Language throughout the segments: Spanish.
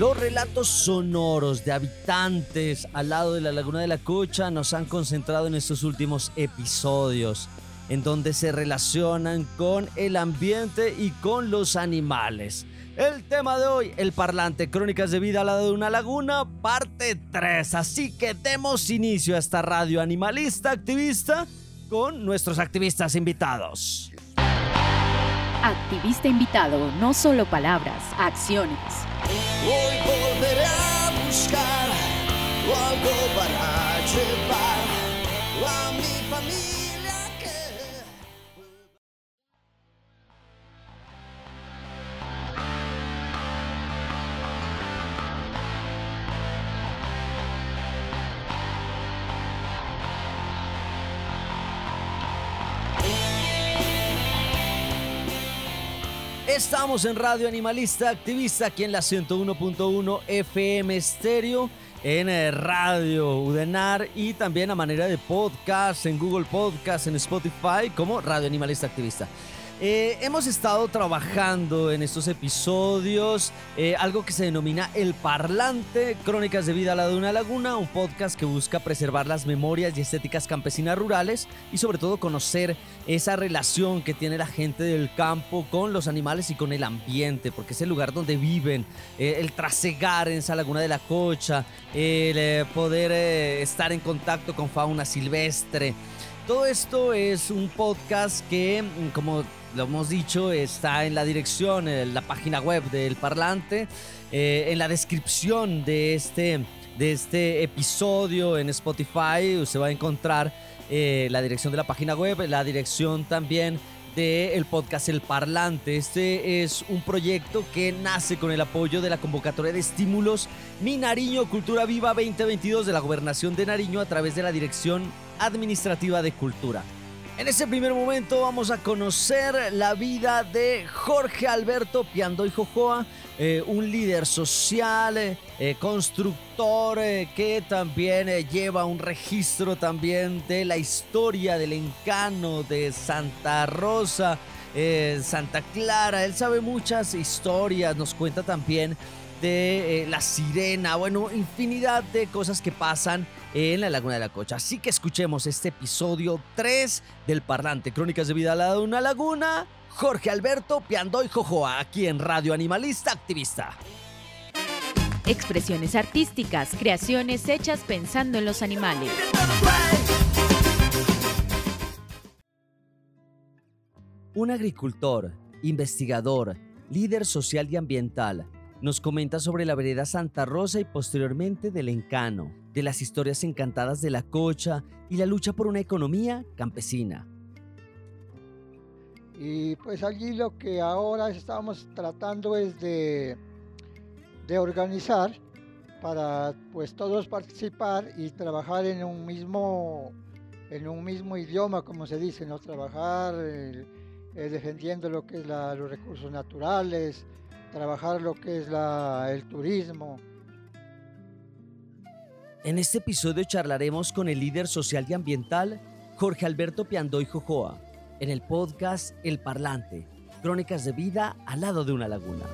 Los relatos sonoros de habitantes al lado de la Laguna de la Cocha nos han concentrado en estos últimos episodios, en donde se relacionan con el ambiente y con los animales. El tema de hoy, el parlante Crónicas de Vida al lado de una laguna, parte 3. Así que demos inicio a esta radio animalista activista con nuestros activistas invitados. Activista invitado, no solo palabras, acciones. Hoy volveré a buscar algo para llevar Estamos en Radio Animalista Activista aquí en la 101.1 FM Estéreo, en eh, Radio Udenar y también a manera de podcast en Google Podcast, en Spotify como Radio Animalista Activista. Eh, hemos estado trabajando en estos episodios eh, algo que se denomina El Parlante, Crónicas de Vida a la de una Laguna, un podcast que busca preservar las memorias y estéticas campesinas rurales y sobre todo conocer esa relación que tiene la gente del campo con los animales y con el ambiente, porque es el lugar donde viven, eh, el trasegar en esa laguna de la cocha, el poder estar en contacto con fauna silvestre. Todo esto es un podcast que, como lo hemos dicho, está en la dirección, en la página web del Parlante, eh, en la descripción de este, de este episodio en Spotify. Usted va a encontrar eh, la dirección de la página web, la dirección también del podcast El Parlante. Este es un proyecto que nace con el apoyo de la convocatoria de estímulos Mi Nariño Cultura Viva 2022 de la Gobernación de Nariño a través de la Dirección Administrativa de Cultura. En este primer momento vamos a conocer la vida de Jorge Alberto Piandoy Jojoa, eh, un líder social, eh, constructor eh, que también lleva un registro también de la historia del encano de Santa Rosa, Santa Clara. Él sabe muchas historias, nos cuenta también de la sirena, bueno, infinidad de cosas que pasan en la Laguna de la Cocha. Así que escuchemos este episodio 3 del Parlante Crónicas de Vida de una laguna. Jorge Alberto Piandoy Jojoa, aquí en Radio Animalista Activista. Expresiones artísticas, creaciones hechas pensando en los animales. Un agricultor, investigador, líder social y ambiental, nos comenta sobre la vereda Santa Rosa y posteriormente del Encano, de las historias encantadas de la cocha y la lucha por una economía campesina. Y pues allí lo que ahora estamos tratando es de, de organizar para pues todos participar y trabajar en un mismo en un mismo idioma como se dice no trabajar eh, eh, defendiendo lo que es los recursos naturales trabajar lo que es el turismo. En este episodio charlaremos con el líder social y ambiental Jorge Alberto Piandoy Jojoa en el podcast El Parlante, Crónicas de Vida al lado de una laguna.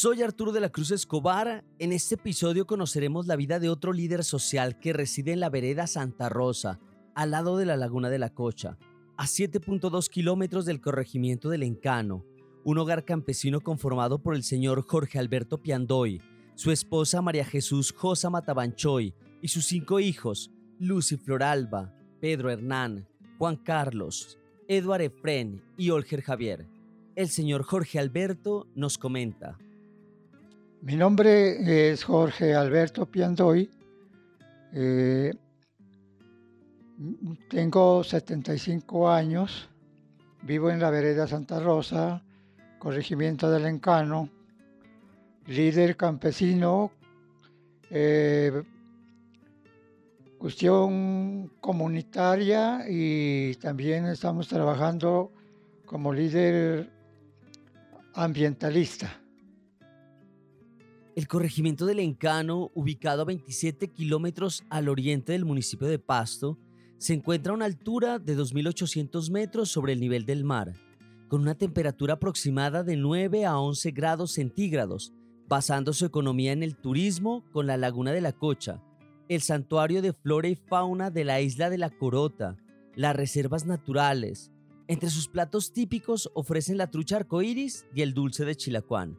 Soy Arturo de la Cruz Escobar. En este episodio conoceremos la vida de otro líder social que reside en la vereda Santa Rosa, al lado de la Laguna de la Cocha, a 7.2 kilómetros del corregimiento del Encano, un hogar campesino conformado por el señor Jorge Alberto Piandoy, su esposa María Jesús Josa Matabanchoy y sus cinco hijos, Lucy Floralba, Pedro Hernán, Juan Carlos, Eduard Efren y Olger Javier. El señor Jorge Alberto nos comenta. Mi nombre es Jorge Alberto Piandoy. Eh, tengo 75 años. Vivo en la vereda Santa Rosa, corregimiento del Encano. Líder campesino. Eh, cuestión comunitaria y también estamos trabajando como líder ambientalista. El corregimiento del Encano, ubicado a 27 kilómetros al oriente del municipio de Pasto, se encuentra a una altura de 2.800 metros sobre el nivel del mar, con una temperatura aproximada de 9 a 11 grados centígrados, basando su economía en el turismo con la Laguna de la Cocha, el santuario de flora y fauna de la isla de la Corota, las reservas naturales. Entre sus platos típicos ofrecen la trucha arcoíris y el dulce de chilacuán.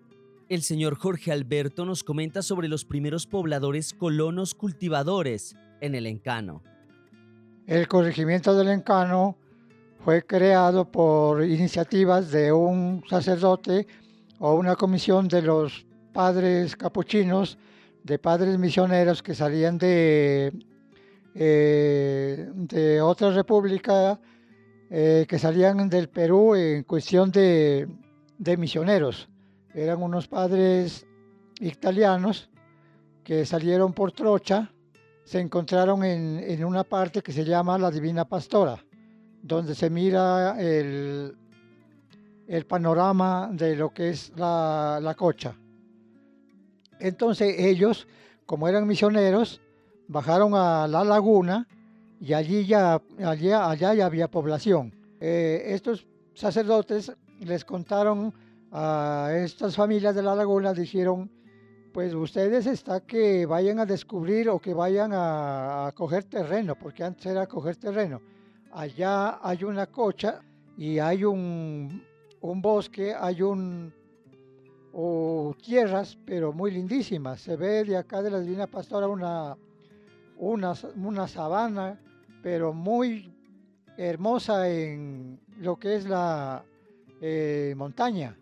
El señor Jorge Alberto nos comenta sobre los primeros pobladores colonos cultivadores en el Encano. El corregimiento del Encano fue creado por iniciativas de un sacerdote o una comisión de los padres capuchinos, de padres misioneros que salían de, eh, de otra república, eh, que salían del Perú en cuestión de, de misioneros eran unos padres italianos que salieron por trocha, se encontraron en, una parte que se llama la Divina Pastora, donde se mira el, el panorama de lo que es la, cocha. Entonces ellos, como eran misioneros, bajaron a la laguna y allí ya, allá, allá ya había población. Eh, estos sacerdotes les contaron a estas familias de la laguna dijeron, pues ustedes está que vayan a descubrir o que vayan a, coger terreno, porque antes era coger terreno. Allá hay una cocha y hay un, bosque, hay un o tierras, pero muy lindísimas. Se ve de acá de la Divina Pastora una, una, una sabana, pero muy hermosa en lo que es la eh, montaña.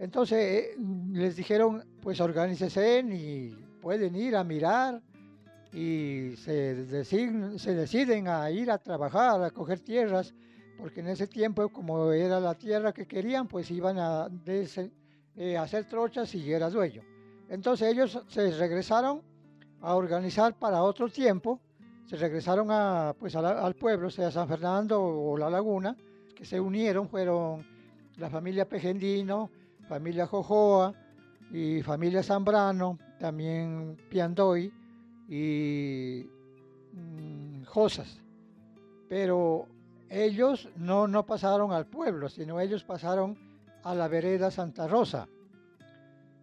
Entonces eh, les dijeron, pues organícese y pueden ir a mirar. y se, deciden a ir a trabajar, a coger tierras, porque en ese tiempo, como era la tierra que querían, pues iban a eh, hacer trochas y era dueño. Entonces ellos se regresaron a organizar para otro tiempo, se regresaron a, pues al pueblo, sea San Fernando o La Laguna, que se unieron fueron la familia Pegendino, familia Jojoa y familia Zambrano, también Piandoy y mm, Josas. Pero ellos no, no pasaron al pueblo, sino ellos pasaron a la vereda Santa Rosa,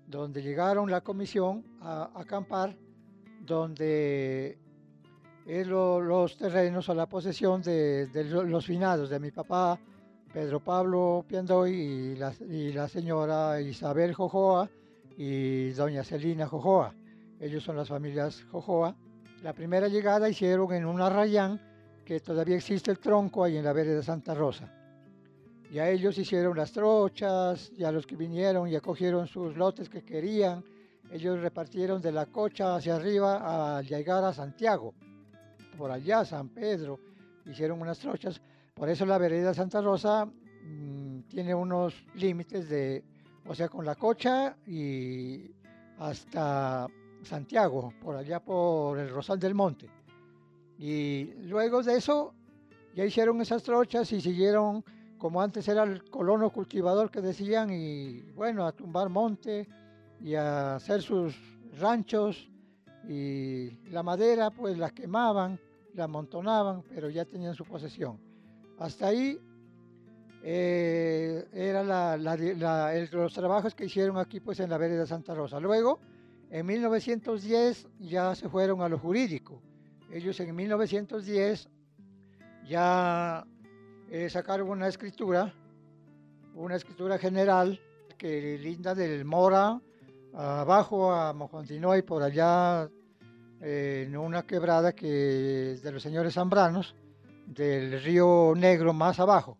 donde llegaron la comisión a, acampar, donde los terrenos a la posesión de, los finados de mi papá, Pedro Pablo Piandoy y la, y la señora Isabel Jojoa y doña Celina Jojoa. Ellos son las familias Jojoa. La primera llegada hicieron en un arrayán que todavía existe el tronco ahí en la vereda Santa Rosa. Ya ellos hicieron las trochas, ya los que vinieron ya cogieron sus lotes que querían. Ellos repartieron de la cocha hacia arriba al llegar a Santiago, por allá, San Pedro, hicieron unas trochas. Por eso la vereda Santa Rosa mm, tiene unos límites de, o sea, con la cocha y hasta Santiago, por allá por el Rosal del Monte. Y luego de eso ya hicieron esas trochas y siguieron como antes era el colono cultivador que decían y bueno, a tumbar monte y a hacer sus ranchos y la madera pues la quemaban, la amontonaban, pero ya tenían su posesión. Hasta ahí eh, eran los trabajos que hicieron aquí pues en la vereda Santa Rosa. Luego, en 1910 ya se fueron a lo jurídico ellos en 1910 ya eh, sacaron una escritura, una escritura general que linda del Mora abajo a Mojondinoy, por allá eh, en una quebrada que de los señores Zambranos, del río Negro más abajo.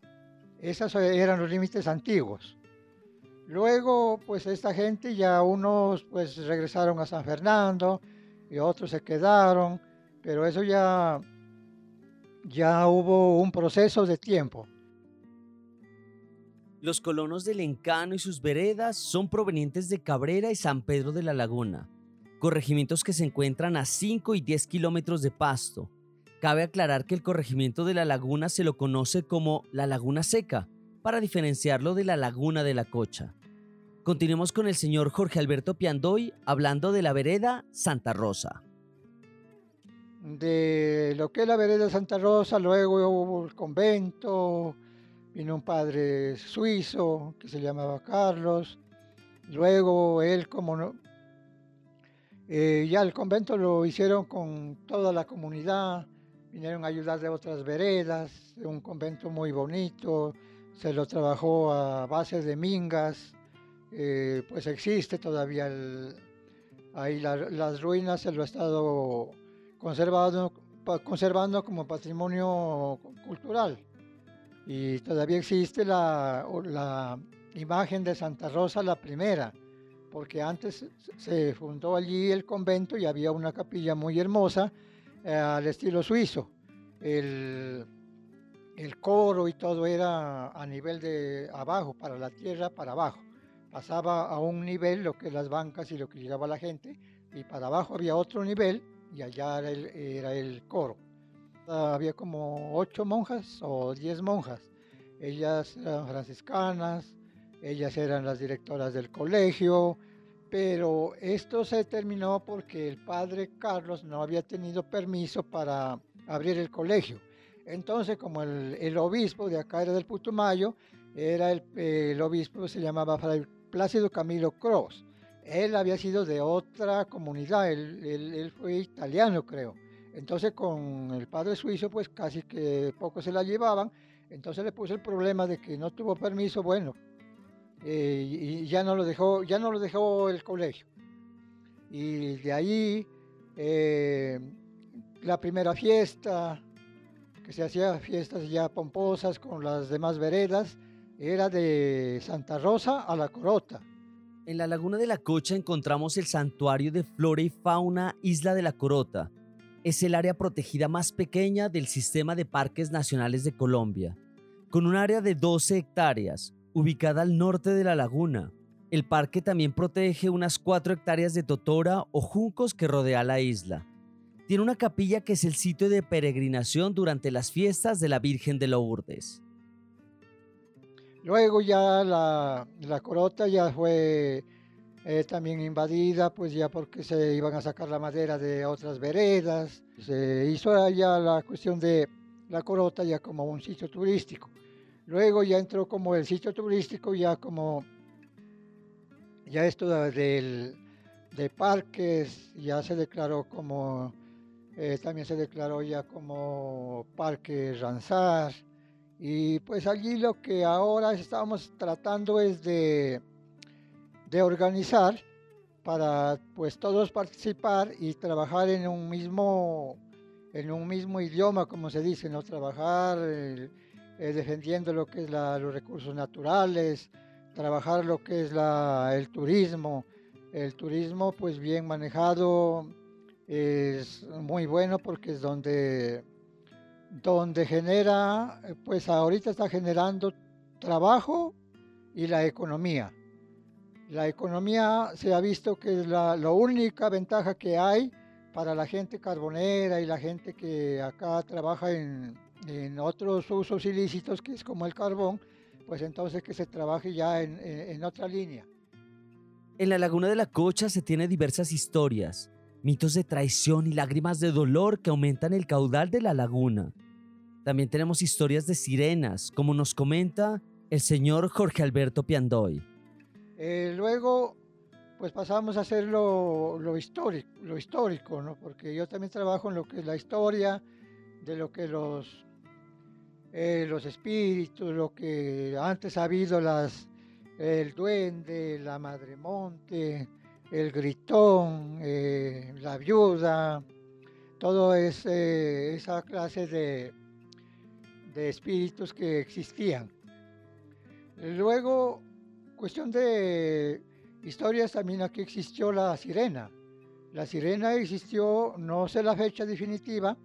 Esos eran los límites antiguos. Luego, pues esta gente ya unos pues regresaron a San Fernando y otros se quedaron pero eso ya, ya hubo un proceso de tiempo. Los colonos del Encano y sus veredas son provenientes de Cabrera y San Pedro de la Laguna, corregimientos que se encuentran a 5 y 10 kilómetros de Pasto. Cabe aclarar que el corregimiento de la Laguna se lo conoce como la Laguna Seca, para diferenciarlo de la Laguna de la Cocha. Continuemos con el señor Jorge Alberto Piandoy hablando de la vereda Santa Rosa de lo que es la vereda Santa Rosa, luego hubo el convento, vino un padre suizo que se llamaba Carlos, luego él como no, eh, ya el convento lo hicieron con toda la comunidad, vinieron a ayudar de otras veredas, un convento muy bonito, se lo trabajó a base de mingas, eh, pues existe todavía ahí las ruinas, se lo ha estado conservado, conservando como patrimonio cultural. Y todavía existe la imagen de Santa Rosa la primera, porque antes se fundó allí el convento y había una capilla muy hermosa al estilo suizo. El, el, coro y todo era a nivel de abajo, para la tierra, para abajo. Pasaba a un nivel lo que las bancas y lo que llegaba la gente, y para abajo había otro nivel y allá era el, coro. Había como ocho monjas o diez monjas. Ellas eran franciscanas, ellas eran las directoras del colegio, pero esto se terminó porque el padre Carlos no había tenido permiso para abrir el colegio. Entonces, como el, obispo de acá era del Putumayo, era el, obispo se llamaba Fray Plácido Camilo Cross él había sido de otra comunidad, él, fue italiano creo. Entonces con el padre suizo pues casi que poco se la llevaban, entonces le puso el problema de que no tuvo permiso, bueno, eh, y ya no lo dejó, ya no dejó el colegio. Y de ahí eh, la primera fiesta, que se hacía fiestas ya pomposas con las demás veredas, era de Santa Rosa a la Corota. En la laguna de la Cocha encontramos el santuario de flora y fauna Isla de la Corota, es el área protegida más pequeña del sistema de parques nacionales de Colombia, con un área de 12 hectáreas, ubicada al norte de la laguna. El parque también protege unas 4 hectáreas de totora o juncos que rodea la isla. Tiene una capilla que es el sitio de peregrinación durante las fiestas de la Virgen de Lourdes. Luego ya la, la corota ya fue eh, también invadida, pues ya porque se iban a sacar la madera de otras veredas. Se hizo ya la cuestión de la corota ya como un sitio turístico. Luego ya entró como el sitio turístico, ya como, ya esto del, de parques, ya se declaró como, eh, también se declaró ya como Parque Ranzar. Y pues allí lo que ahora estamos tratando es de de organizar para pues todos participar y trabajar en un mismo en un mismo idioma como se dice no trabajar eh, defendiendo lo que es los recursos naturales trabajar lo que es la, el turismo. El turismo pues bien manejado es muy bueno porque es donde donde genera pues ahorita está generando trabajo y la economía. La economía se ha visto que es la, única ventaja que hay para la gente carbonera y la gente que acá trabaja en, otros usos ilícitos, que es como el carbón, pues entonces que se trabaje ya en, en otra línea. En la laguna de la Cocha se tiene diversas historias, mitos de traición y lágrimas de dolor que aumentan el caudal de la laguna. También tenemos historias de sirenas, como nos comenta el señor Jorge Alberto Piandoy. Eh, luego, pues pasamos a hacer lo, histórico, lo histórico, ¿no? Porque yo también trabajo en lo que es la historia, de lo que los, eh, los espíritus, lo que antes ha habido las, el duende, la madre monte, el gritón, eh, la viuda, todo es, esa clase de, de espíritus que existían. Luego Cuestión de historias también aquí existió la sirena. La sirena existió, no sé la fecha definitiva,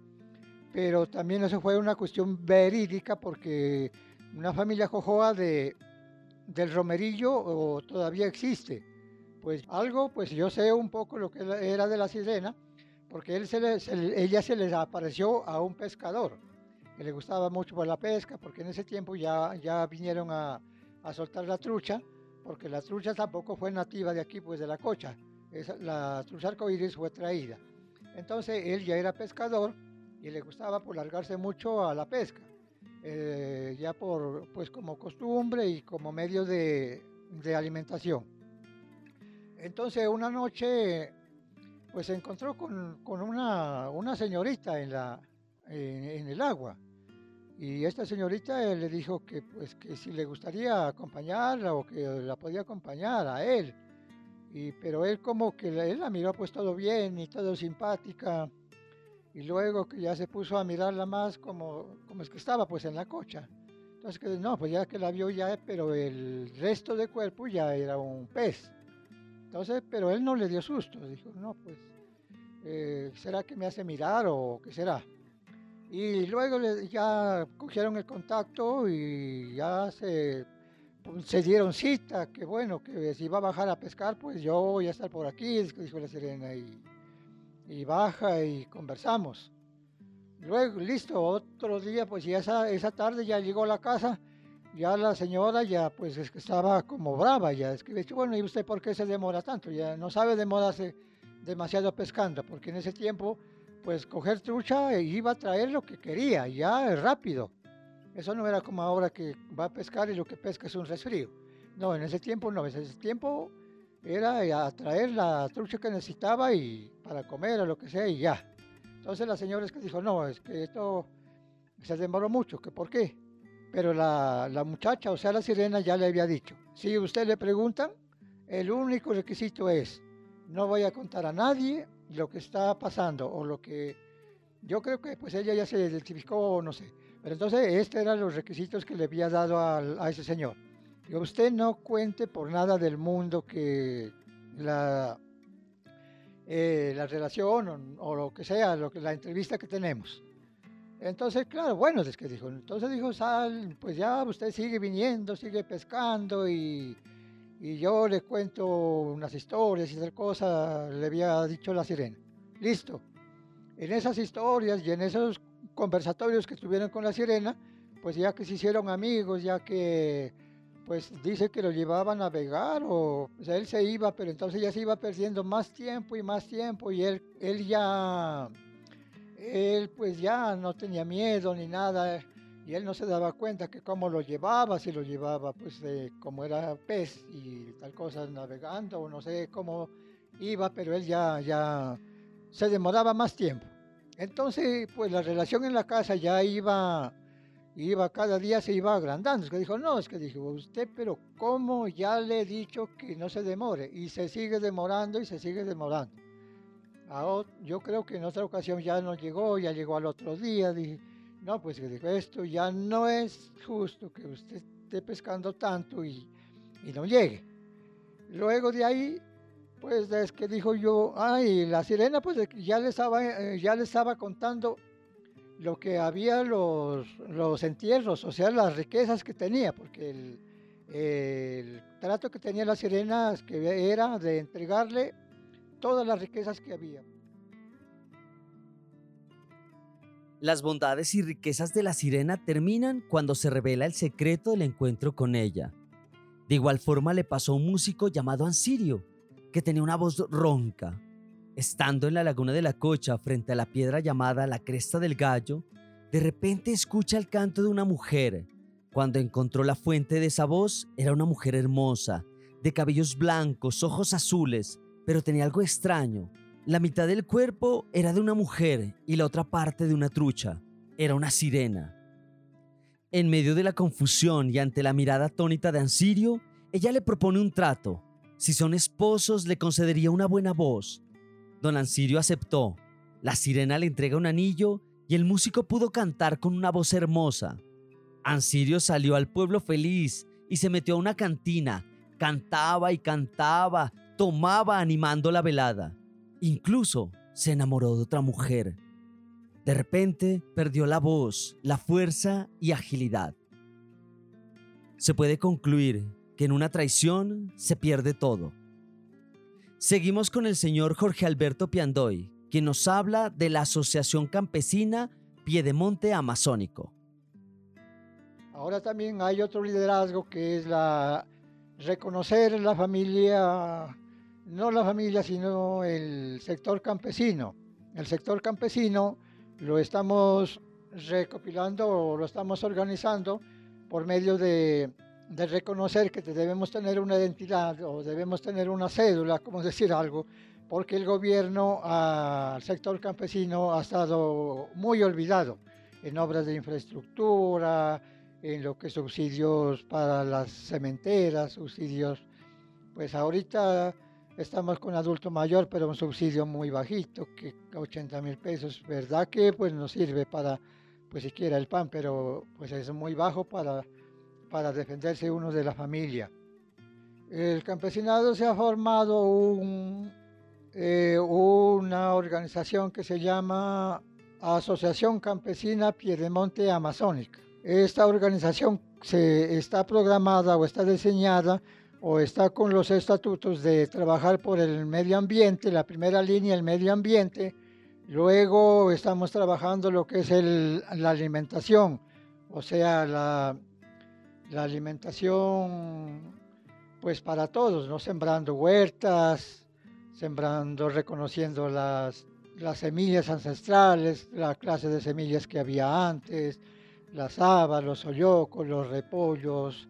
pero también eso fue una cuestión verídica porque una familia jojoa de, del Romerillo todavía existe. Pues algo, pues yo sé un poco lo que era de la sirena, porque él se ella se les apareció a un pescador que le gustaba mucho la pesca, porque en ese tiempo ya, ya vinieron a, a soltar la trucha porque la trucha tampoco fue nativa de aquí, pues de la cocha. la trucha arcoíris fue traída. Entonces él ya era pescador y le gustaba por largarse mucho a la pesca, eh, ya por, pues como costumbre y como medio de, de alimentación. Entonces una noche pues se encontró con, con una, una, señorita en, la, en el agua y esta señorita eh, le dijo que, pues, que si le gustaría acompañarla o que la podía acompañar a él. Y, pero él como que él la miró pues todo bien y todo simpática. Y luego que ya se puso a mirarla más como, como es que estaba pues en la cocha. Entonces que no, pues ya que la vio ya, pero el resto del cuerpo ya era un pez. Entonces, pero él no le dio susto. Dijo, no, pues, eh, ¿será que me hace mirar o qué será? Y luego ya cogieron el contacto y ya se, se dieron cita, que bueno, que si va a bajar a pescar, pues yo voy a estar por aquí, dijo la sirena, y, y baja y conversamos. Luego, listo, otro día, pues ya esa, esa tarde ya llegó a la casa, ya la señora ya pues es que estaba como brava, ya es que dicho, bueno, ¿y usted por qué se demora tanto? Ya no sabe demorarse demasiado pescando, porque en ese tiempo pues coger trucha e iba a traer lo que quería, ya rápido. Eso no era como ahora que va a pescar y lo que pesca es un resfrío. No, en ese tiempo no, en ese tiempo era a traer la trucha que necesitaba y para comer o lo que sea y ya. Entonces la señora es que dijo, no, es que esto se demoró mucho, que por qué. Pero la, la muchacha, o sea, la sirena ya le había dicho, si usted le preguntan, el único requisito es, no voy a contar a nadie lo que está pasando o lo que yo creo que pues ella ya se identificó, no sé. Pero entonces estos eran los requisitos que le había dado a, ese señor. Que usted no cuente por nada del mundo que la, eh, la relación o, lo que sea, lo que, la entrevista que tenemos. Entonces, claro, bueno, es que dijo, entonces dijo, Sal, pues ya usted sigue viniendo, sigue pescando y, y yo le cuento unas historias y tal cosa, le había dicho la sirena. Listo. En esas historias y en esos conversatorios que tuvieron con la sirena, pues ya que se hicieron amigos, ya que pues dice que lo llevaba a navegar o pues, él se iba, pero entonces ya se iba perdiendo más tiempo y más tiempo y él, él ya él pues ya no tenía miedo ni nada y él no se daba cuenta que cómo lo llevaba, si lo llevaba pues como era pez y tal cosa navegando o no sé cómo iba, pero él ya, ya se demoraba más tiempo. Entonces pues la relación en la casa ya iba, iba cada día se iba agrandando. Es que dijo, no, es que dijo, usted, pero ¿cómo ya le he dicho que no se demore? Y se sigue demorando y se sigue demorando yo creo que en otra ocasión ya no llegó, ya llegó al otro día. Dije, no, pues que dijo, esto ya no es justo que usted esté pescando tanto y, y no llegue. Luego de ahí, pues es que dijo yo, ay, la sirena, pues ya le estaba, eh, ya le estaba contando lo que había los, los entierros, o sea, las riquezas que tenía, porque el, trato que tenía la sirena que era de entregarle todas las riquezas que había. Las bondades y riquezas de la sirena terminan cuando se revela el secreto del encuentro con ella. De igual forma le pasó a un músico llamado Ansirio, que tenía una voz ronca. Estando en la laguna de la Cocha frente a la piedra llamada la Cresta del Gallo, de repente escucha el canto de una mujer. Cuando encontró la fuente de esa voz, era una mujer hermosa, de cabellos blancos, ojos azules, pero tenía algo extraño. La mitad del cuerpo era de una mujer y la otra parte de una trucha. Era una sirena. En medio de la confusión y ante la mirada atónita de Ansirio, ella le propone un trato. Si son esposos, le concedería una buena voz. Don Ansirio aceptó. La sirena le entrega un anillo y el músico pudo cantar con una voz hermosa. Ansirio salió al pueblo feliz y se metió a una cantina. Cantaba y cantaba tomaba animando la velada. Incluso se enamoró de otra mujer. De repente perdió la voz, la fuerza y agilidad. Se puede concluir que en una traición se pierde todo. Seguimos con el señor Jorge Alberto Piandoy, quien nos habla de la Asociación Campesina Piedemonte Amazónico. Ahora también hay otro liderazgo que es la reconocer la familia no la familia, sino el sector campesino. El sector campesino lo estamos recopilando o lo estamos organizando por medio de, reconocer que debemos tener una identidad o debemos tener una cédula, como decir algo, porque el gobierno al sector campesino ha estado muy olvidado en obras de infraestructura, en lo que subsidios para las cementeras, subsidios, pues ahorita Estamos con adulto mayor, pero un subsidio muy bajito, que 80 mil pesos, ¿verdad? Que pues nos sirve para, pues siquiera el pan, pero pues es muy bajo para, para defenderse uno de la familia. El campesinado se ha formado un, eh, una organización que se llama Asociación Campesina Piedemonte Amazónica. Esta organización se está programada o está diseñada o está con los estatutos de trabajar por el medio ambiente, la primera línea, el medio ambiente. Luego estamos trabajando lo que es la alimentación, o sea, la, alimentación pues para todos, ¿no? Sembrando huertas, sembrando, reconociendo las, las semillas ancestrales, la clase de semillas que había antes, las habas, los hoyocos, los repollos,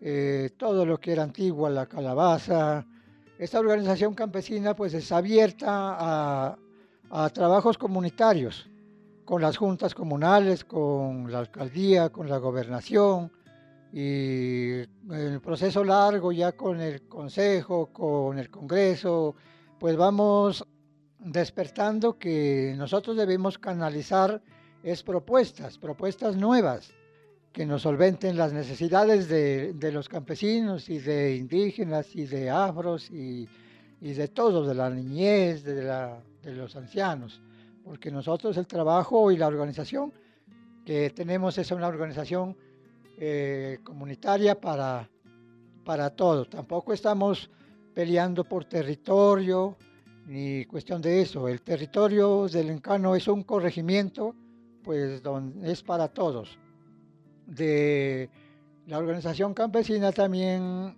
eh, todo lo que era antiguo, la calabaza. Esta organización campesina pues es abierta a trabajos comunitarios, con las juntas comunales, con la alcaldía, con la gobernación, y el proceso largo ya con el consejo, con el congreso, pues vamos despertando que nosotros debemos canalizar es propuestas, propuestas nuevas, que nos solventen las necesidades de, los campesinos y de indígenas y de afros y, y de todo, de la niñez, de, de los ancianos, porque nosotros el trabajo y la organización que tenemos es una organización eh, comunitaria para, para todo. Tampoco estamos peleando por territorio ni cuestión de eso. El territorio del Encano es un corregimiento, pues donde es para todos. De la organización campesina también,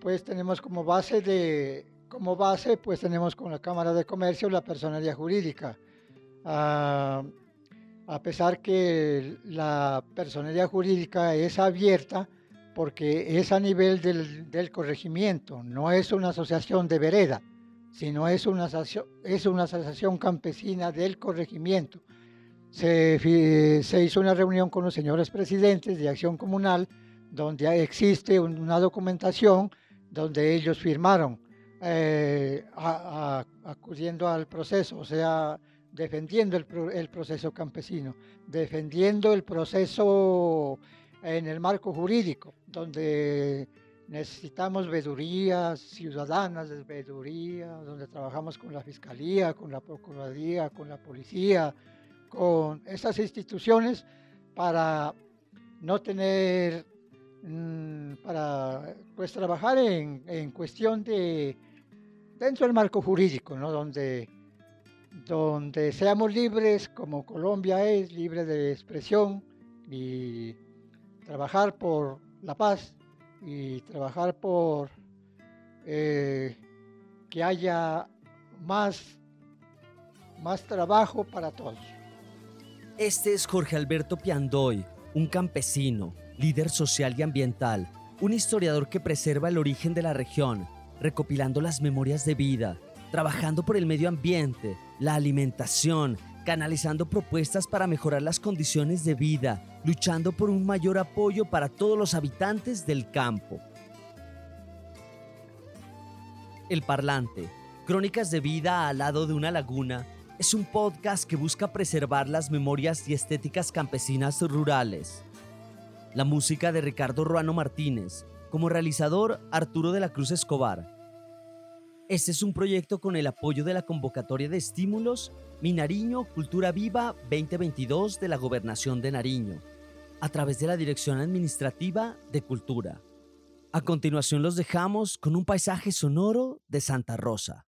pues tenemos como base de como base, pues tenemos con la Cámara de Comercio la personalidad jurídica. Ah, a pesar que la personalidad jurídica es abierta, porque es a nivel del, corregimiento, no es una asociación de vereda, sino es una, asociación campesina del corregimiento. Se, se, hizo una reunión con los señores presidentes de Acción Comunal, donde existe una documentación donde ellos firmaron eh, acudiendo al proceso, o sea, defendiendo el, el, proceso campesino, defendiendo el proceso en el marco jurídico, donde necesitamos vedurías ciudadanas de veduría, donde trabajamos con la Fiscalía, con la Procuraduría, con la Policía, con esas instituciones para no tener, mm, para pues trabajar en, en cuestión de dentro del marco jurídico, ¿no? donde, donde seamos libres, como Colombia es, libre de expresión y trabajar por la paz y trabajar por eh, que haya más, más trabajo para todos. Este es Jorge Alberto Piandoy, un campesino, líder social y ambiental, un historiador que preserva el origen de la región recopilando las memorias de vida, trabajando por el medio ambiente, la alimentación, canalizando propuestas para mejorar las condiciones de vida, luchando por un mayor apoyo para todos los habitantes del campo. El Parlante, Crónicas de Vida al lado de una laguna, es un podcast que busca preservar las memorias y estéticas campesinas rurales. La música de Ricardo Ruano Martínez, como realizador, Arturo de la Cruz Escobar. Este es un proyecto con el apoyo de la convocatoria de estímulos Minariño Cultura Viva 2022 de la Gobernación de Nariño, a través de la Dirección Administrativa de Cultura. A continuación los dejamos con un paisaje sonoro de Santa Rosa.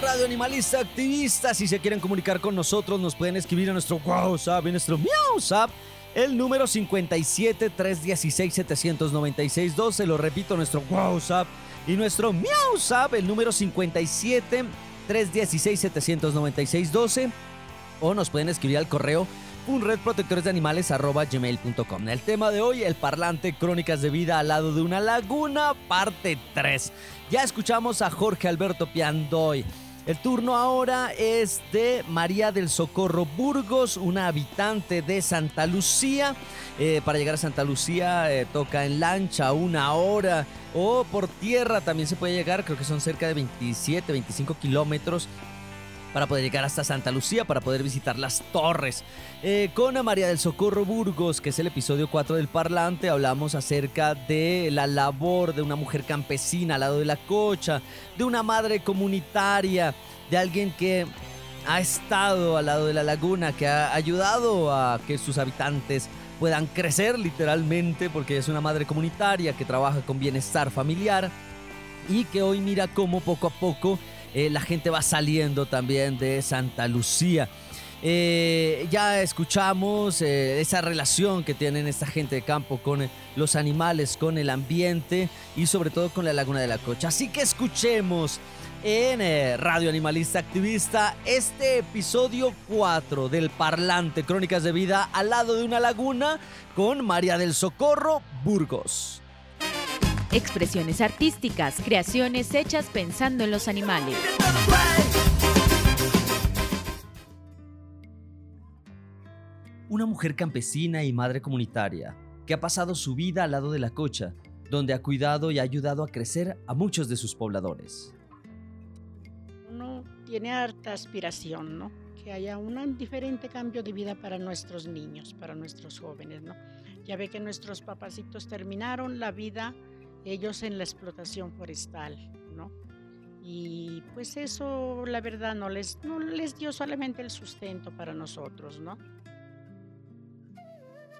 Radio Animalista Activista. Si se quieren comunicar con nosotros, nos pueden escribir a nuestro WhatsApp, en nuestro WhatsApp, el número 57 316 796 12. Lo repito, nuestro WhatsApp y nuestro WhatsApp, el número 57 316 796 12. O nos pueden escribir al correo unredprotectoresdeanimales.gmail.com El tema de hoy, el parlante Crónicas de Vida al lado de una laguna, parte 3. Ya escuchamos a Jorge Alberto Piandoy. El turno ahora es de María del Socorro Burgos, una habitante de Santa Lucía. Eh, para llegar a Santa Lucía eh, toca en lancha una hora o por tierra también se puede llegar, creo que son cerca de 27, 25 kilómetros para poder llegar hasta Santa Lucía, para poder visitar las torres. Eh, con a María del Socorro Burgos, que es el episodio 4 del Parlante, hablamos acerca de la labor de una mujer campesina al lado de la cocha, de una madre comunitaria, de alguien que ha estado al lado de la laguna, que ha ayudado a que sus habitantes puedan crecer literalmente, porque es una madre comunitaria que trabaja con bienestar familiar y que hoy mira cómo poco a poco eh, la gente va saliendo también de Santa Lucía. Eh, ya escuchamos eh, esa relación que tienen esta gente de campo con los animales, con el ambiente y sobre todo con la Laguna de la Cocha. Así que escuchemos en Radio Animalista Activista este episodio 4 del Parlante Crónicas de Vida al lado de una laguna con María del Socorro Burgos. Expresiones artísticas, creaciones hechas pensando en los animales. Una mujer campesina y madre comunitaria que ha pasado su vida al lado de la cocha, donde ha cuidado y ha ayudado a crecer a muchos de sus pobladores. Uno tiene harta aspiración, ¿no? Que haya un diferente cambio de vida para nuestros niños, para nuestros jóvenes, ¿no? Ya ve que nuestros papacitos terminaron la vida ellos en la explotación forestal, ¿no? Y pues eso, la verdad, no les, no les dio solamente el sustento para nosotros, ¿no?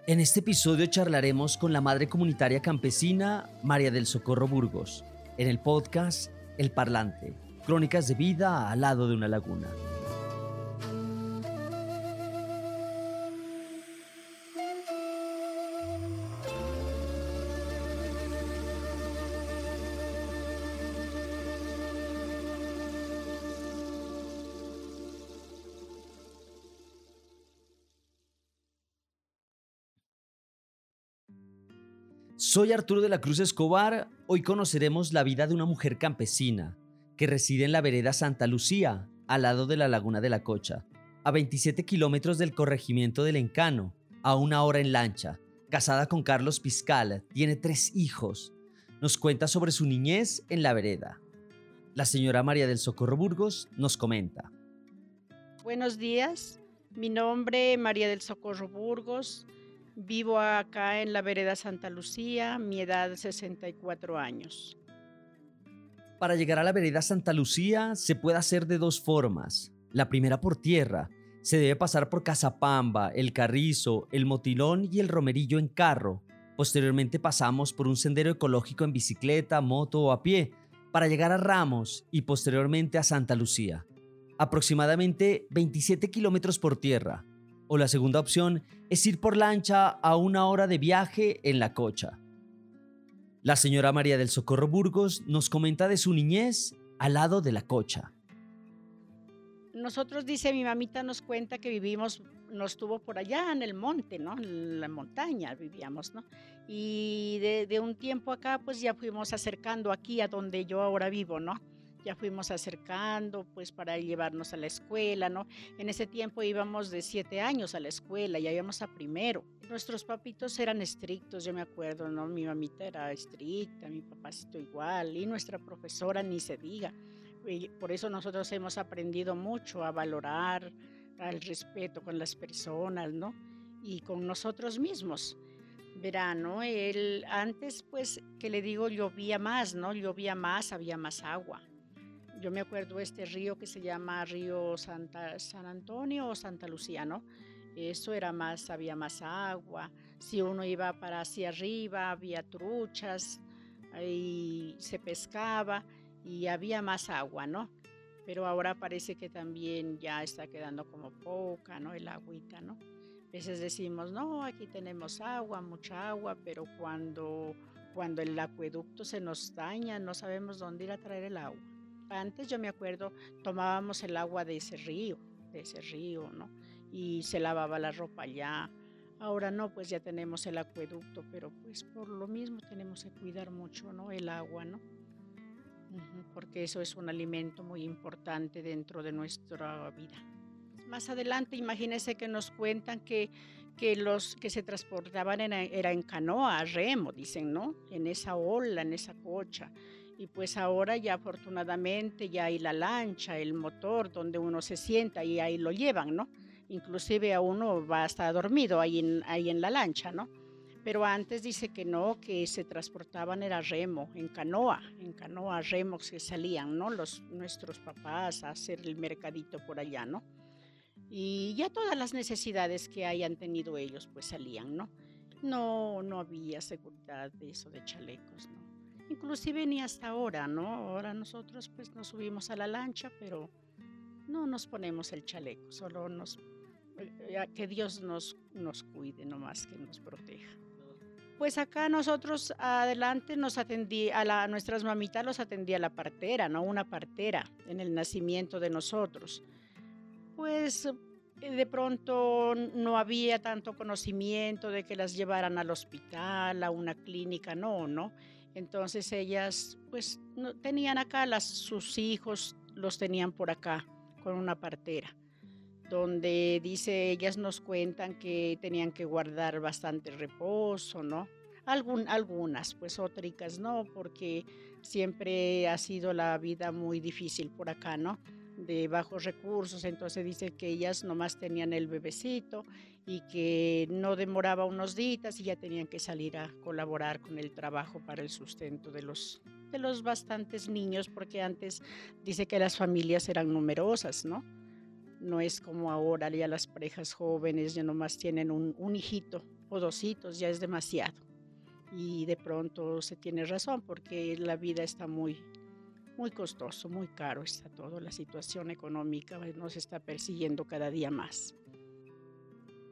En este episodio charlaremos con la madre comunitaria campesina María del Socorro Burgos, en el podcast El Parlante, Crónicas de Vida al lado de una laguna. Soy Arturo de la Cruz Escobar. Hoy conoceremos la vida de una mujer campesina que reside en la vereda Santa Lucía, al lado de la Laguna de la Cocha, a 27 kilómetros del corregimiento del Encano, a una hora en lancha. Casada con Carlos Piscal, tiene tres hijos. Nos cuenta sobre su niñez en la vereda. La señora María del Socorro Burgos nos comenta. Buenos días, mi nombre es María del Socorro Burgos. Vivo acá en la vereda Santa Lucía, mi edad 64 años. Para llegar a la vereda Santa Lucía se puede hacer de dos formas. La primera por tierra. Se debe pasar por Casapamba, El Carrizo, El Motilón y El Romerillo en carro. Posteriormente pasamos por un sendero ecológico en bicicleta, moto o a pie para llegar a Ramos y posteriormente a Santa Lucía. Aproximadamente 27 kilómetros por tierra, o la segunda opción es ir por lancha a una hora de viaje en la cocha. La señora María del Socorro Burgos nos comenta de su niñez al lado de la cocha. Nosotros, dice mi mamita, nos cuenta que vivimos, nos tuvo por allá en el monte, ¿no? En la montaña vivíamos, ¿no? Y de, de un tiempo acá, pues ya fuimos acercando aquí a donde yo ahora vivo, ¿no? Ya fuimos acercando pues para llevarnos a la escuela, ¿no? En ese tiempo íbamos de siete años a la escuela, ya íbamos a primero. Nuestros papitos eran estrictos, yo me acuerdo, ¿no? Mi mamita era estricta, mi papacito igual, y nuestra profesora ni se diga. por eso nosotros hemos aprendido mucho a valorar al respeto con las personas, ¿no? Y con nosotros mismos verano, el, antes pues que le digo llovía más, ¿no? Llovía más, había más agua yo me acuerdo este río que se llama Río Santa, San Antonio o Santa Lucía, ¿no? Eso era más, había más agua. Si uno iba para hacia arriba, había truchas, y se pescaba y había más agua, ¿no? Pero ahora parece que también ya está quedando como poca, ¿no? El agüita, ¿no? A veces decimos, no, aquí tenemos agua, mucha agua, pero cuando, cuando el acueducto se nos daña, no sabemos dónde ir a traer el agua. Antes yo me acuerdo, tomábamos el agua de ese río, de ese río, ¿no? Y se lavaba la ropa allá. Ahora no, pues ya tenemos el acueducto, pero pues por lo mismo tenemos que cuidar mucho, ¿no? El agua, ¿no? Porque eso es un alimento muy importante dentro de nuestra vida. Más adelante, imagínense que nos cuentan que, que los que se transportaban era en canoa, remo, dicen, ¿no? En esa ola, en esa cocha. Y pues ahora ya afortunadamente ya hay la lancha, el motor donde uno se sienta y ahí lo llevan, ¿no? Inclusive a uno va a estar dormido ahí en, ahí en la lancha, ¿no? Pero antes dice que no, que se transportaban era remo, en canoa, en canoa, remos que salían, ¿no? Los, nuestros papás a hacer el mercadito por allá, ¿no? Y ya todas las necesidades que hayan tenido ellos, pues salían, ¿no? No, no había seguridad de eso de chalecos, ¿no? Inclusive ni hasta ahora, ¿no? Ahora nosotros pues nos subimos a la lancha, pero no nos ponemos el chaleco, solo nos eh, que Dios nos, nos cuide, no más que nos proteja. Pues acá nosotros adelante nos atendí, a, la, nuestras mamitas los atendía la partera, ¿no? Una partera en el nacimiento de nosotros. Pues eh, de pronto no había tanto conocimiento de que las llevaran al hospital, a una clínica, no, ¿no? Entonces ellas pues no, tenían acá, las, sus hijos los tenían por acá con una partera donde dice, ellas nos cuentan que tenían que guardar bastante reposo, ¿no? Algun, algunas, pues otras no, porque siempre ha sido la vida muy difícil por acá, ¿no? De bajos recursos, entonces dice que ellas nomás tenían el bebecito y que no demoraba unos días y ya tenían que salir a colaborar con el trabajo para el sustento de los, de los bastantes niños, porque antes dice que las familias eran numerosas, ¿no? No es como ahora, ya las parejas jóvenes ya nomás tienen un, un hijito o dos hitos, ya es demasiado. Y de pronto se tiene razón porque la vida está muy, muy costoso, muy caro está todo. La situación económica nos está persiguiendo cada día más.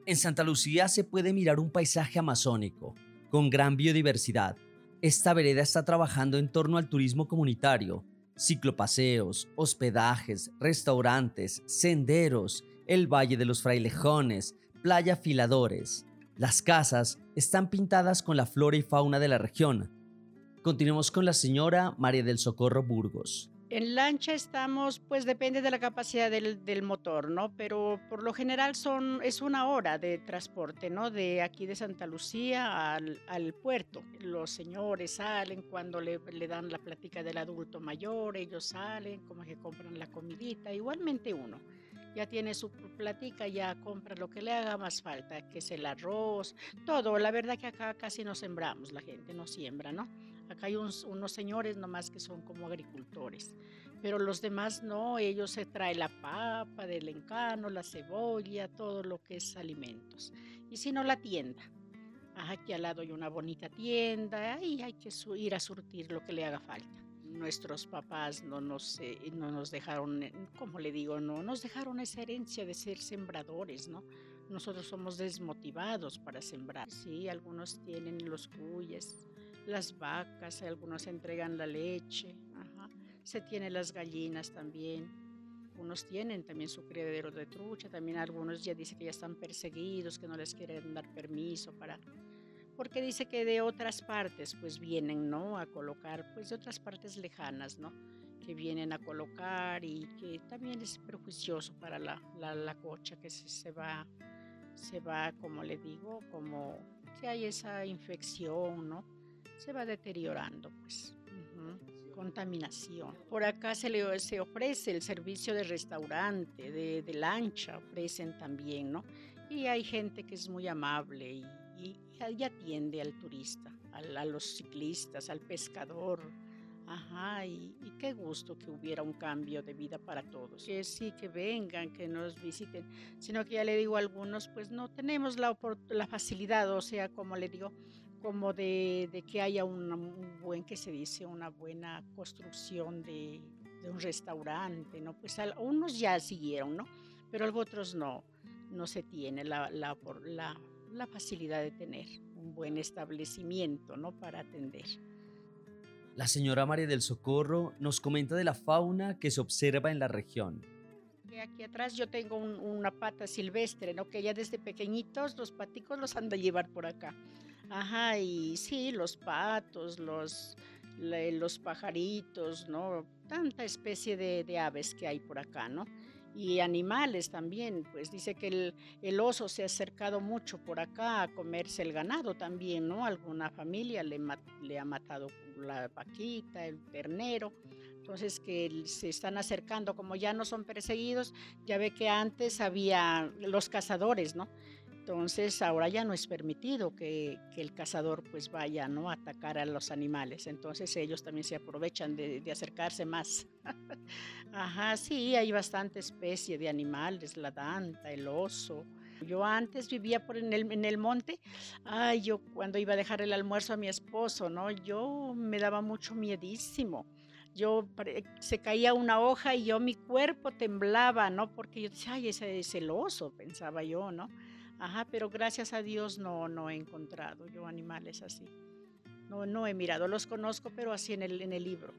En Santa Lucía se puede mirar un paisaje amazónico, con gran biodiversidad. Esta vereda está trabajando en torno al turismo comunitario, ciclopaseos, hospedajes, restaurantes, senderos, el Valle de los Frailejones, Playa Filadores. Las casas están pintadas con la flora y fauna de la región. Continuemos con la señora María del Socorro Burgos. En lancha estamos, pues depende de la capacidad del, del, motor, ¿no? Pero por lo general son, es una hora de transporte, ¿no? De aquí de Santa Lucía al, al puerto. Los señores salen cuando le, le, dan la plática del adulto mayor, ellos salen, como que compran la comidita, igualmente uno. Ya tiene su platica, ya compra lo que le haga más falta, que es el arroz, todo. La verdad que acá casi no sembramos, la gente no siembra, ¿no? Acá hay unos, unos señores nomás que son como agricultores, pero los demás no, ellos se traen la papa del encano, la cebolla, todo lo que es alimentos. Y si no, la tienda. aquí al lado hay una bonita tienda, ahí hay que ir a surtir lo que le haga falta. Nuestros papás no nos, eh, no nos dejaron, eh, como le digo, no nos dejaron esa herencia de ser sembradores, ¿no? Nosotros somos desmotivados para sembrar. Sí, algunos tienen los cuyes, las vacas, algunos entregan la leche, se tienen las gallinas también. Unos tienen también su criadero de trucha, también algunos ya dicen que ya están perseguidos, que no les quieren dar permiso para... Porque dice que de otras partes pues vienen, ¿no? A colocar, pues de otras partes lejanas, ¿no? Que vienen a colocar y que también es perjuicioso para la, la, la cocha que se, se va, se va, como le digo, como que hay esa infección, ¿no? Se va deteriorando, pues. Contaminación. Por acá se le se ofrece el servicio de restaurante, de, de, lancha, ofrecen también, ¿no? Y hay gente que es muy amable y, y, y atiende al turista, a, a, los ciclistas, al pescador. Ajá, y, y, qué gusto que hubiera un cambio de vida para todos. Que sí, que vengan, que nos visiten, sino que ya le digo a algunos, pues no tenemos la, la facilidad, o sea, como le digo, como de, de que haya un, un, buen, que se dice, una buena construcción de, de un restaurante, ¿no? Pues al, unos ya siguieron, ¿no? Pero otros no, no se tiene la, la, la, la facilidad de tener un buen establecimiento, ¿no? Para atender. La señora María del Socorro nos comenta de la fauna que se observa en la región. Aquí atrás yo tengo un, una pata silvestre, ¿no? Que ya desde pequeñitos los paticos los han de llevar por acá. Ajá, y sí, los patos, los, los pajaritos, ¿no? Tanta especie de, de, aves que hay por acá, ¿no? Y animales también, pues dice que el, el, oso se ha acercado mucho por acá a comerse el ganado también, ¿no? Alguna familia le, le ha matado la vaquita, el ternero. Entonces que se están acercando, como ya no son perseguidos, ya ve que antes había los cazadores, ¿no? Entonces ahora ya no es permitido que, que, el cazador pues vaya ¿no? a atacar a los animales. Entonces ellos también se aprovechan de, de acercarse más. Ajá, sí, hay bastante especie de animales, la danta, el oso, Yo antes vivía por en el, en el monte, ay, yo cuando iba a dejar el almuerzo a mi esposo, ¿no? Yo me daba mucho miedísimo. Yo se caía una hoja y yo mi cuerpo temblaba, ¿no? Porque yo decía, ay, ese es el oso, pensaba yo, ¿no? Ajá, pero gracias a Dios no, no he encontrado yo animales así. No, no he mirado, los conozco, pero así en el, en el libro.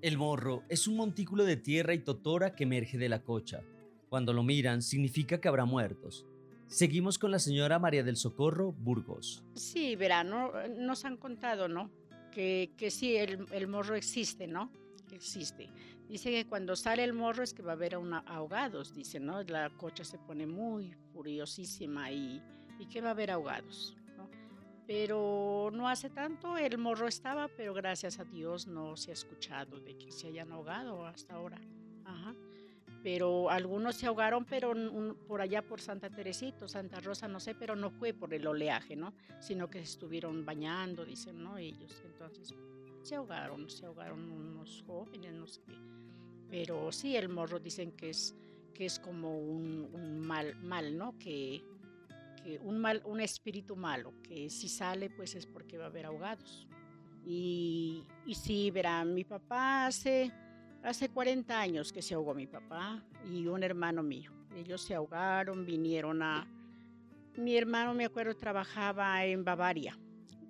El morro es un montículo de tierra y totora que emerge de la cocha. Cuando lo miran, significa que habrá muertos. Seguimos con la señora María del Socorro Burgos. Sí, verano, nos han contado, ¿no? Que, que sí, el, el morro existe, ¿no? Existe. Dice que cuando sale el morro es que va a haber una, ahogados, dice, ¿no? La cocha se pone muy furiosísima y, y que va a haber ahogados, ¿no? Pero no hace tanto, el morro estaba, pero gracias a Dios no se ha escuchado de que se hayan ahogado hasta ahora. Ajá. Pero algunos se ahogaron, pero por allá por Santa Teresito, Santa Rosa, no sé, pero no fue por el oleaje, ¿no? Sino que se estuvieron bañando, dicen, ¿no? Ellos. Entonces, se ahogaron, se ahogaron unos jóvenes, no sé qué. Pero sí, el morro dicen que es, que es como un, un mal, mal, ¿no? Que, que un, mal, un espíritu malo, que si sale, pues es porque va a haber ahogados. Y, y sí, verán, mi papá hace, hace 40 años que se ahogó mi papá y un hermano mío. Ellos se ahogaron, vinieron a... Mi hermano, me acuerdo, trabajaba en Bavaria.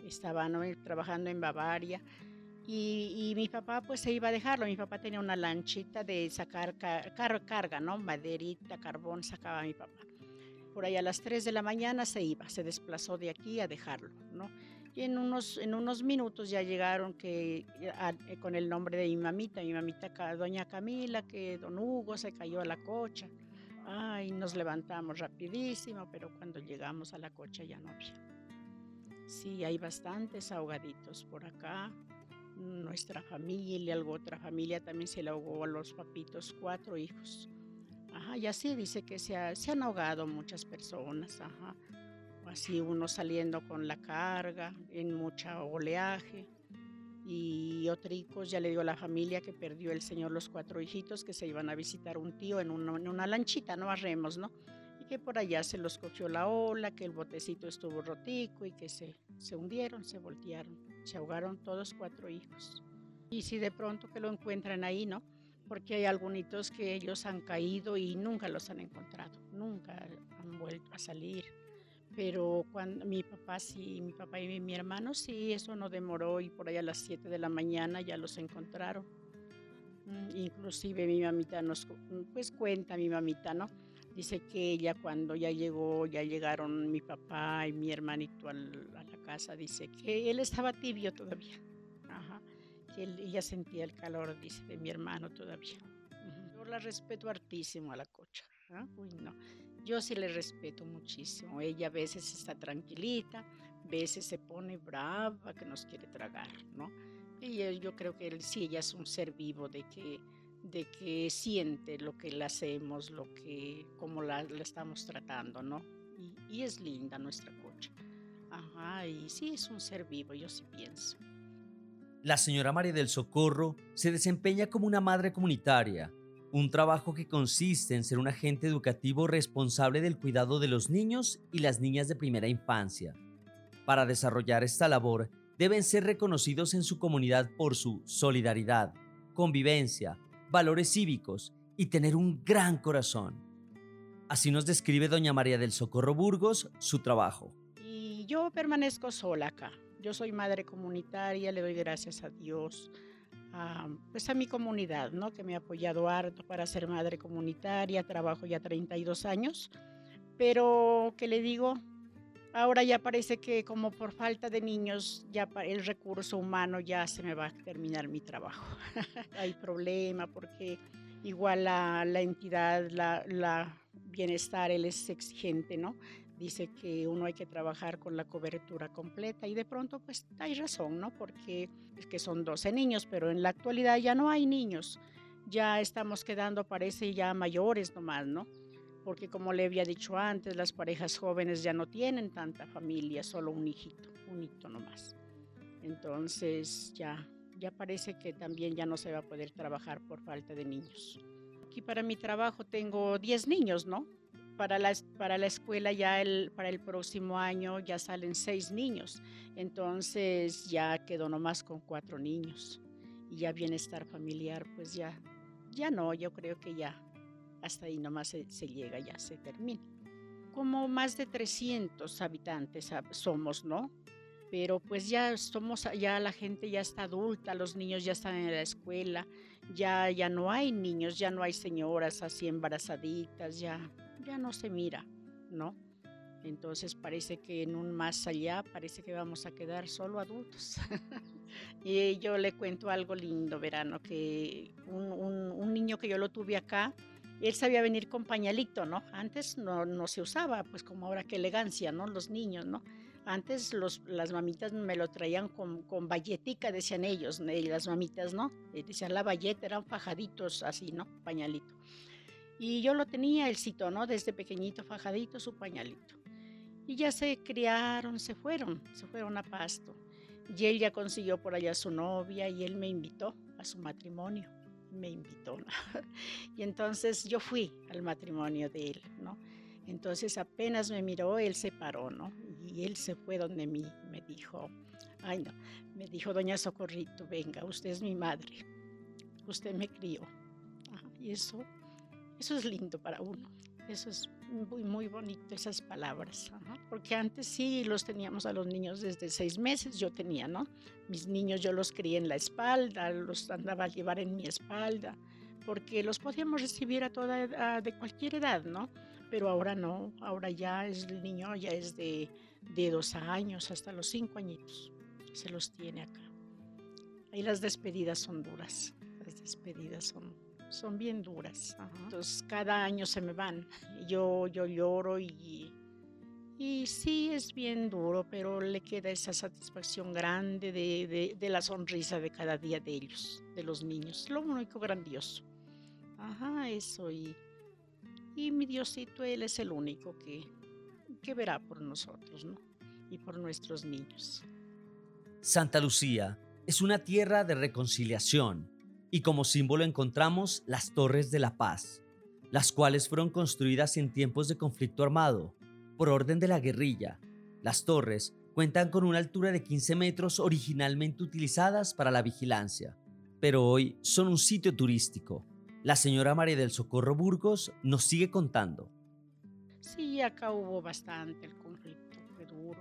Estaba ¿no? trabajando en Bavaria y, mi papá pues se iba a dejarlo. Mi papá tenía una lanchita de sacar carga, ¿no? Maderita, carbón, sacaba mi papá. Por ahí a las 3 de la mañana se iba, se desplazó de aquí a dejarlo, ¿no? Y en unos, en unos minutos ya llegaron que, eh, con el nombre de mi mamita, mi mamita doña Camila, que don Hugo se cayó a la cocha. Ay, nos levantamos rapidísimo, pero cuando llegamos a la cocha ya no había. Sí, hay bastantes ahogaditos por acá nuestra familia, algo otra familia también se le ahogó a los papitos, cuatro hijos. Ajá, y así dice que se, se han ahogado muchas personas, ajá. Así uno saliendo con la carga, en mucha oleaje. Y hijos ya le dio a la familia que perdió el señor los cuatro hijitos que se iban a visitar un tío en una, en una lanchita, no a remos, ¿no? Y que por allá se los cogió la ola, que el botecito estuvo rotico y que se, se hundieron, se voltearon. Se ahogaron todos cuatro hijos. Y si de pronto que lo encuentran ahí, ¿no? Porque hay algunos que ellos han caído y nunca los han encontrado, nunca han vuelto a salir. Pero cuando mi papá sí, mi papá y mi, hermano sí, eso no demoró y por ahí a las 7 de la mañana ya los encontraron. Mm, inclusive mi mamita nos, pues cuenta mi mamita, ¿no? Dice que ella cuando ya llegó, ya llegaron mi papá y mi hermanito a la casa, dice que él estaba tibio todavía. Ajá. Que ella sentía el calor, dice, de mi hermano todavía. Yo la respeto hartísimo a la cocha. ¿ah? Uy, no. Yo sí le respeto muchísimo. Ella a veces está tranquilita, a veces se pone brava, que nos quiere tragar, ¿no? Y yo creo que él, sí, ella es un ser vivo de que de que siente lo que le hacemos, lo que, cómo la, estamos tratando, ¿no? Y, es linda nuestra cocha. Ajá, y sí es un ser vivo, yo sí pienso. La señora María del Socorro se desempeña como una madre comunitaria, un trabajo que consiste en ser un agente educativo responsable del cuidado de los niños y las niñas de primera infancia. Para desarrollar esta labor, deben ser reconocidos en su comunidad por su solidaridad, convivencia, valores cívicos y tener un gran corazón. Así nos describe doña María del Socorro Burgos su trabajo. Y yo permanezco sola acá. Yo soy madre comunitaria, le doy gracias a Dios, a, pues a mi comunidad, ¿no? que me ha apoyado harto para ser madre comunitaria. Trabajo ya 32 años, pero que le digo, Ahora ya parece que como por falta de niños, ya el recurso humano ya se me va a terminar mi trabajo. Hay problema porque igual la, entidad, la, la, bienestar, él es exigente, ¿no? Dice que uno hay que trabajar con la cobertura completa y de pronto pues hay razón, ¿no? Porque es que son 12 niños, pero en la actualidad ya no hay niños. Ya estamos quedando, parece, ya mayores nomás, ¿no? Porque como le había dicho antes, las parejas jóvenes ya no tienen tanta familia, solo un hijito, un hito nomás. Entonces ya, ya parece que también ya no se va a poder trabajar por falta de niños. Aquí para mi trabajo tengo 10 niños, ¿no? para la, para la escuela ya el, para el próximo año ya salen seis niños, entonces ya quedó nomás con cuatro niños y ya bienestar familiar, pues ya, ya no, yo creo que ya hasta ahí nomás se, se llega, ya se termina. Como más de 300 habitantes somos, ¿no? pero pues ya somos, ya la gente ya está adulta, los niños ya están en la escuela, ya, ya no hay niños, ya no hay señoras así embarazaditas, ya, ya no se mira, ¿no? Entonces parece que en un más allá parece que vamos a quedar solo adultos. y yo le cuento algo lindo, verano, que un, un, niño que yo lo tuve acá, él sabía venir con pañalito, ¿no? Antes no, se usaba, pues como ahora qué elegancia, ¿no? Los niños, ¿no? Antes las mamitas me lo traían con, con decían ellos, las mamitas, ¿no? Decían la valleta, eran fajaditos así, ¿no? Pañalito. Y yo lo tenía, el cito, ¿no? Desde pequeñito, fajadito, su pañalito. Y ya se criaron, se fueron, se fueron a pasto. Y él ya consiguió por allá su novia y él me invitó a su matrimonio. Me invitó. y entonces yo fui al matrimonio de él, ¿no? Entonces apenas me miró, él se paró, ¿no? Y él se fue donde mí, me dijo, ay no, me dijo, doña Socorrito, venga, usted es mi madre, usted me crió. y eso, eso es lindo para uno, eso es muy, muy bonito, esas palabras, porque antes sí los teníamos a los niños desde seis meses, yo tenía, ¿no? Mis niños yo los crié en la espalda, los andaba a llevar en mi espalda, porque los podíamos recibir a toda de cualquier edad, ¿no? pero ahora no, ahora ya es el niño, ya es de, de dos años hasta los cinco añitos, se los tiene acá. Ahí las despedidas son duras, las despedidas son, son bien duras. Entonces cada año se me van, yo, yo lloro y, y sí es bien duro, pero le queda esa satisfacción grande de, de, de la sonrisa de cada día de ellos, de los niños, lo único grandioso. Ajá, eso y y mi Diosito, Él es el único que, que verá por nosotros ¿no? y por nuestros niños. Santa Lucía es una tierra de reconciliación y como símbolo encontramos las Torres de la Paz, las cuales fueron construidas en tiempos de conflicto armado por orden de la guerrilla. Las torres cuentan con una altura de 15 metros originalmente utilizadas para la vigilancia, pero hoy son un sitio turístico la señora María del Socorro Burgos nos sigue contando. Sí, acá hubo bastante, el conflicto fue duro.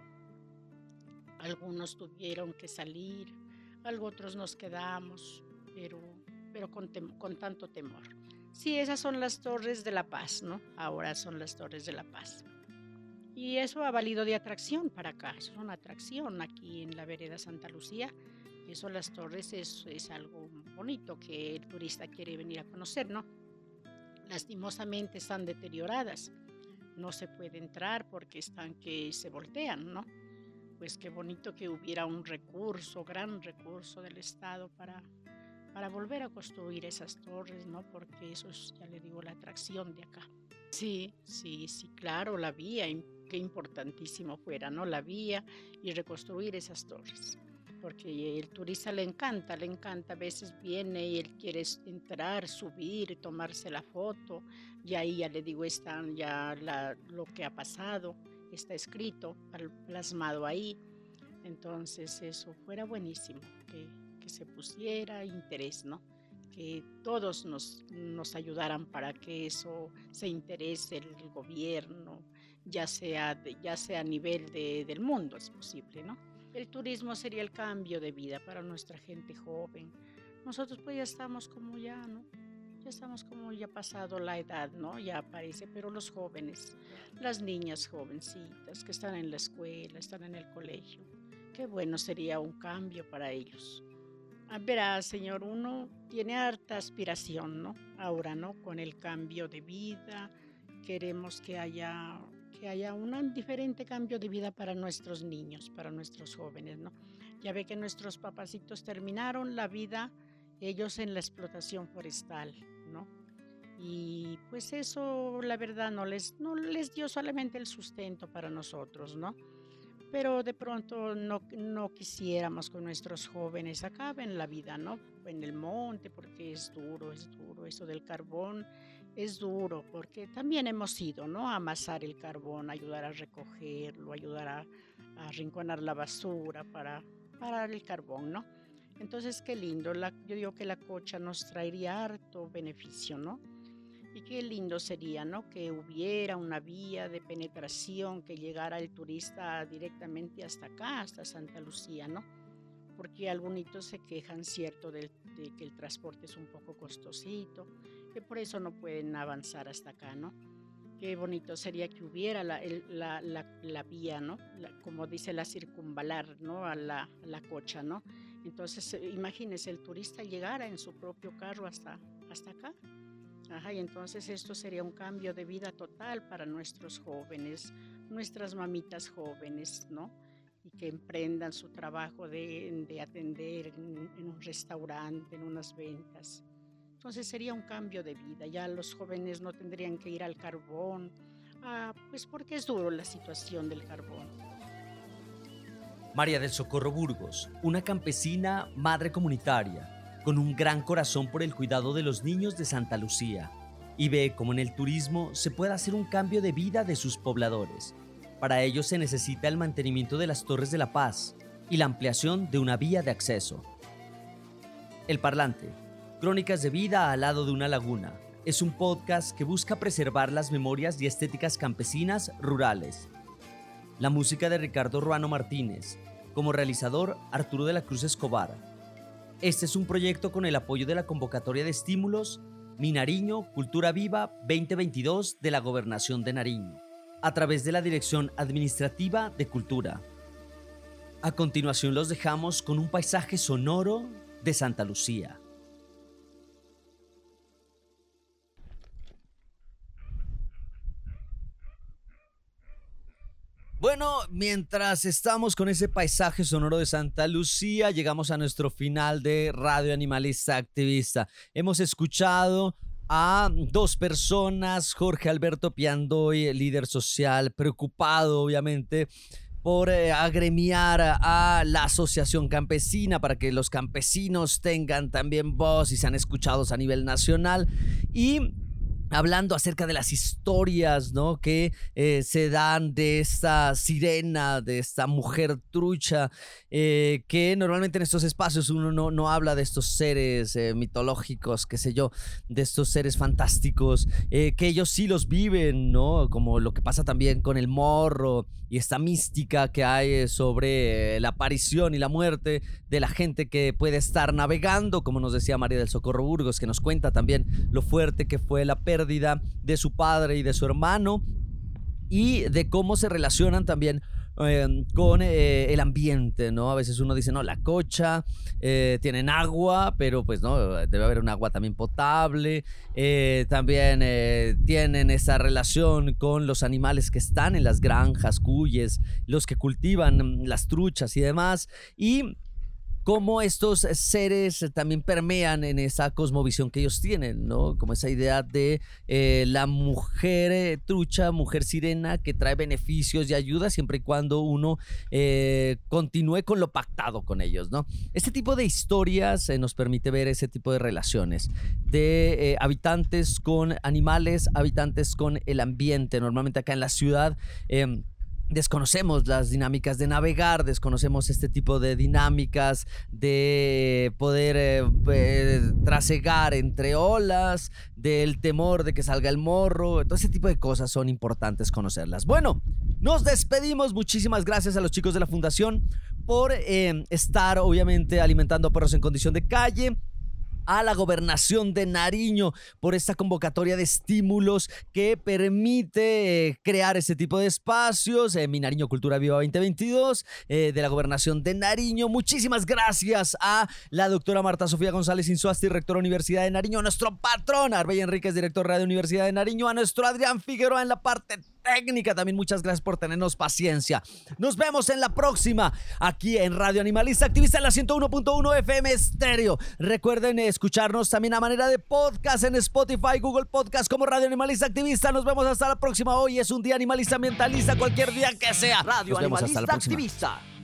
Algunos tuvieron que salir, otros nos quedamos, pero, pero con, con tanto temor. Sí, esas son las torres de la paz, ¿no? Ahora son las torres de la paz. Y eso ha valido de atracción para acá, es una atracción aquí en la vereda Santa Lucía eso las torres es, es algo bonito que el turista quiere venir a conocer, ¿no? Lastimosamente están deterioradas, no se puede entrar porque están que se voltean, ¿no? Pues qué bonito que hubiera un recurso, gran recurso del Estado para, para volver a construir esas torres, ¿no? Porque eso es, ya le digo, la atracción de acá. Sí, sí, sí, claro, la vía, qué importantísimo fuera, ¿no? La vía y reconstruir esas torres porque el turista le encanta, le encanta, a veces viene y él quiere entrar, subir, tomarse la foto, y ahí ya le digo, están ya lo que ha pasado, está escrito, plasmado ahí, entonces eso fuera buenísimo, que se pusiera interés, ¿no? que todos nos, ayudaran para que eso se interese el gobierno, ya sea, ya sea a nivel de, del mundo, es posible, ¿no? El turismo sería el cambio de vida para nuestra gente joven. Nosotros pues ya estamos como ya, ¿no? Ya estamos como ya pasado la edad, ¿no? Ya aparece, pero los jóvenes, las niñas jovencitas que están en la escuela, están en el colegio, qué bueno sería un cambio para ellos. Ah, verá, señor, uno tiene harta aspiración, ¿no? Ahora, ¿no? Con el cambio de vida, queremos que haya que haya un diferente cambio de vida para nuestros niños, para nuestros jóvenes, ¿no? Ya ve que nuestros papacitos terminaron la vida ellos en la explotación forestal, ¿no? Y pues eso, la verdad, no les, no les dio solamente el sustento para nosotros, ¿no? Pero de pronto no, no quisiéramos que nuestros jóvenes acaben la vida, ¿no? En el monte, porque es duro, es duro eso del carbón es duro porque también hemos ido, ¿no? A amasar el carbón, ayudar a recogerlo, ayudar a, a arrinconar la basura para, para el carbón, ¿no? Entonces, qué lindo. La, yo digo que la cocha nos traería harto beneficio, ¿no? Y qué lindo sería, ¿no? Que hubiera una vía de penetración que llegara el turista directamente hasta acá, hasta Santa Lucía, ¿no? Porque algunos se quejan, cierto, de, de que el transporte es un poco costosito, que por eso no pueden avanzar hasta acá, ¿no? Qué bonito sería que hubiera la, el- la, la, la vía, ¿no? Como dice la circunvalar, ¿no? A la, a la cocha, ¿no? Entonces, eh, imagínese, el turista llegara en su propio carro hasta, hasta acá. Ajá, y entonces esto sería un cambio de vida total para nuestros jóvenes, nuestras mamitas jóvenes, ¿no? Y que emprendan su trabajo de, de atender en, en un restaurante, en unas ventas. Entonces sería un cambio de vida. Ya los jóvenes no tendrían que ir al carbón, ah, pues porque es duro la situación del carbón. María del Socorro Burgos, una campesina madre comunitaria, con un gran corazón por el cuidado de los niños de Santa Lucía, y ve cómo en el turismo se puede hacer un cambio de vida de sus pobladores. Para ello se necesita el mantenimiento de las Torres de la Paz y la ampliación de una vía de acceso. El Parlante, Crónicas de vida al lado de una laguna, es un podcast que busca preservar las memorias y estéticas campesinas rurales. La música de Ricardo Ruano Martínez, como realizador Arturo de la Cruz Escobar. Este es un proyecto con el apoyo de la convocatoria de estímulos Mi Nariño Cultura Viva 2022 de la Gobernación de Nariño, a través de la Dirección Administrativa de Cultura. A continuación los dejamos con un paisaje sonoro de Santa Lucía. Bueno, mientras estamos con ese paisaje sonoro de Santa Lucía, llegamos a nuestro final de Radio Animalista Activista. Hemos escuchado a dos personas, Jorge Alberto Piandoy, líder social, preocupado obviamente por eh, agremiar a, la asociación campesina para que los campesinos tengan también voz y sean escuchados a nivel nacional. Y hablando acerca de las historias ¿no? que eh, se dan de esta sirena, de esta mujer trucha, eh, que normalmente en estos espacios uno no, no habla de estos seres eh, mitológicos, qué sé yo, de estos seres fantásticos, que ellos sí los viven, ¿no? Como lo que pasa también con el morro y esta mística que hay sobre la aparición y la muerte de la gente que puede estar navegando, como nos decía María del Socorro Burgos, que nos cuenta también lo fuerte que fue la pérdida de su padre y de su hermano y de cómo se relacionan también eh, con eh, el ambiente, ¿no? A veces uno dice, no, la cocha, eh, tienen agua, pero pues no, debe haber un agua también potable, también tienen esa relación con los animales que están en las granjas, cuyes, los que cultivan las truchas y demás, y cómo estos seres también permean en esa cosmovisión que ellos tienen, ¿no? Como esa idea de eh, la mujer eh, trucha, mujer sirena, que trae beneficios y ayuda siempre y cuando uno eh, continúe con lo pactado con ellos, ¿no? Este tipo de historias nos permite ver ese tipo de relaciones de habitantes con animales, habitantes con el ambiente. Normalmente acá en la ciudad... em, desconocemos las dinámicas de navegar, desconocemos este tipo de dinámicas de poder eh, eh, trasegar entre olas, del temor de que salga el morro, todo ese tipo de cosas son importantes conocerlas. Bueno, nos despedimos, muchísimas gracias a los chicos de la fundación por eh, estar obviamente alimentando perros en condición de calle a la gobernación de Nariño por esta convocatoria de estímulos que permite eh, crear este tipo de espacios. Mi Nariño Cultura Viva 2022 eh, de la gobernación de Nariño. Muchísimas gracias a la doctora Marta Sofía González Insuasti, rectora Universidad de Nariño, a nuestro patrón Arbey Enríquez, director Radio Universidad de Nariño, a nuestro Adrián Figueroa en la parte técnica. También muchas gracias por tenernos paciencia. Nos vemos en la próxima aquí en Radio Animalista Activista en la 101.1 FM Estéreo. Recuerden escucharnos también a manera de podcast en Spotify, Google Podcast como Radio Animalista Activista. Nos vemos hasta la próxima. Hoy es un día animalista ambientalista, cualquier día que sea. Radio Animalista. Activista.